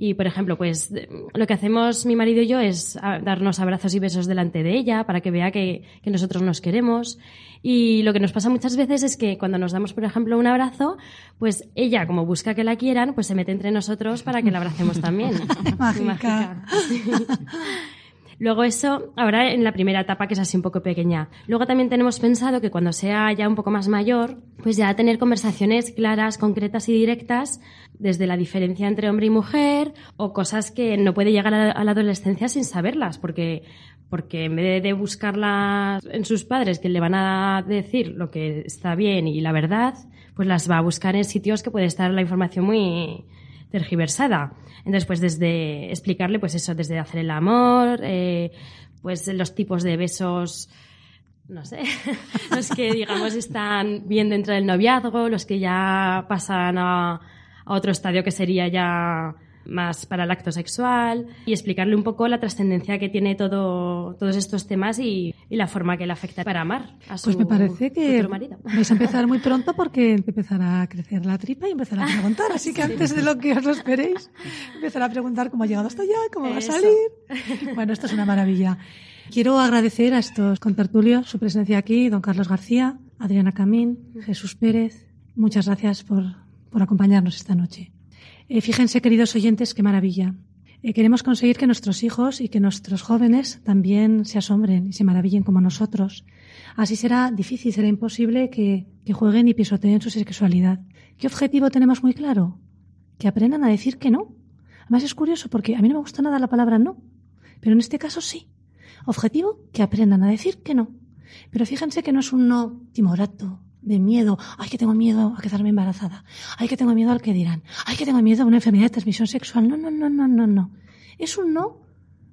Y, por ejemplo, pues lo que hacemos mi marido y yo es darnos abrazos y besos delante de ella para que vea que, nosotros nos queremos. Y lo que nos pasa muchas veces es que cuando nos damos, por ejemplo, un abrazo, pues ella, como busca que la quieran, pues se mete entre nosotros para que la abracemos también. Mágica. Luego eso, ahora en la primera etapa que es así un poco pequeña. Luego también tenemos pensado que cuando sea ya un poco más mayor, pues ya tener conversaciones claras, concretas y directas desde la diferencia entre hombre y mujer o cosas que no puede llegar a la adolescencia sin saberlas, porque porque en vez de buscarlas en sus padres que le van a decir lo que está bien y la verdad, pues las va a buscar en sitios que puede estar la información muy tergiversada. Entonces, pues desde explicarle, pues eso, desde hacer el amor, eh, pues los tipos de besos, no sé, los que digamos están bien dentro del noviazgo, los que ya pasan a, a otro estadio que sería ya más para el acto sexual y explicarle un poco la trascendencia que tiene todo, todos estos temas y, la forma que le afecta para amar a su Pues me parece que marido. vais a empezar muy pronto porque empezará a crecer la tripa y empezará a preguntar. Así que antes de lo que os lo esperéis, empezará a preguntar cómo ha llegado hasta allá, cómo va a salir. Bueno, esto es una maravilla. Quiero agradecer a estos contertulios su presencia aquí, don Carlos García, Adriana Camín, Jesús Pérez. Muchas gracias por, por acompañarnos esta noche. Eh, fíjense, queridos oyentes, qué maravilla. Eh, queremos conseguir que nuestros hijos y que nuestros jóvenes también se asombren y se maravillen como nosotros. Así será difícil, será imposible que, que jueguen y pisoteen su sexualidad. ¿Qué objetivo tenemos muy claro? Que aprendan a decir que no. Además es curioso porque a mí no me gusta nada la palabra no, pero en este caso sí. Objetivo, que aprendan a decir que no. Pero fíjense que no es un no timorato, de miedo. Ay, que tengo miedo a quedarme embarazada. Ay, que tengo miedo al que dirán. Ay, que tengo miedo a una enfermedad de transmisión sexual. No, no, no, no, no, no. Es un no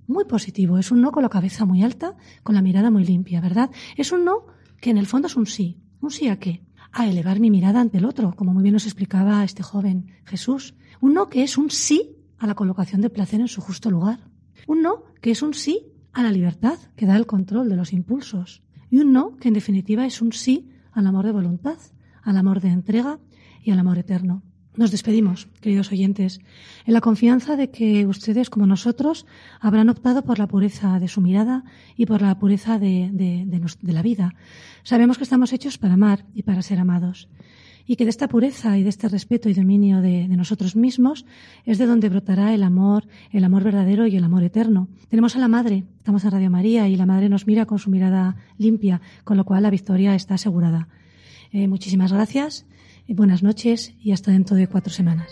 muy positivo. Es un no con la cabeza muy alta, con la mirada muy limpia, ¿verdad? Es un no que en el fondo es un sí. ¿Un sí a qué? A elevar mi mirada ante el otro, como muy bien nos explicaba este joven Jesús. Un no que es un sí a la colocación de placer en su justo lugar. Un no que es un sí a la libertad que da el control de los impulsos. Y un no que en definitiva es un sí al amor de voluntad, al amor de entrega y al amor eterno. Nos despedimos, queridos oyentes, en la confianza de que ustedes, como nosotros, habrán optado por la pureza de su mirada y por la pureza de, la vida. Sabemos que estamos hechos para amar y para ser amados y que de esta pureza y de este respeto y dominio de, nosotros mismos es de donde brotará el amor, el amor verdadero y el amor eterno. Tenemos a la Madre, estamos en Radio María y la Madre nos mira con su mirada limpia, con lo cual la victoria está asegurada. Eh, muchísimas gracias, y buenas noches y hasta dentro de cuatro semanas.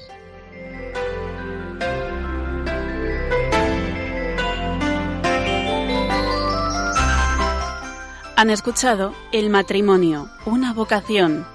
Han escuchado El matrimonio, una vocación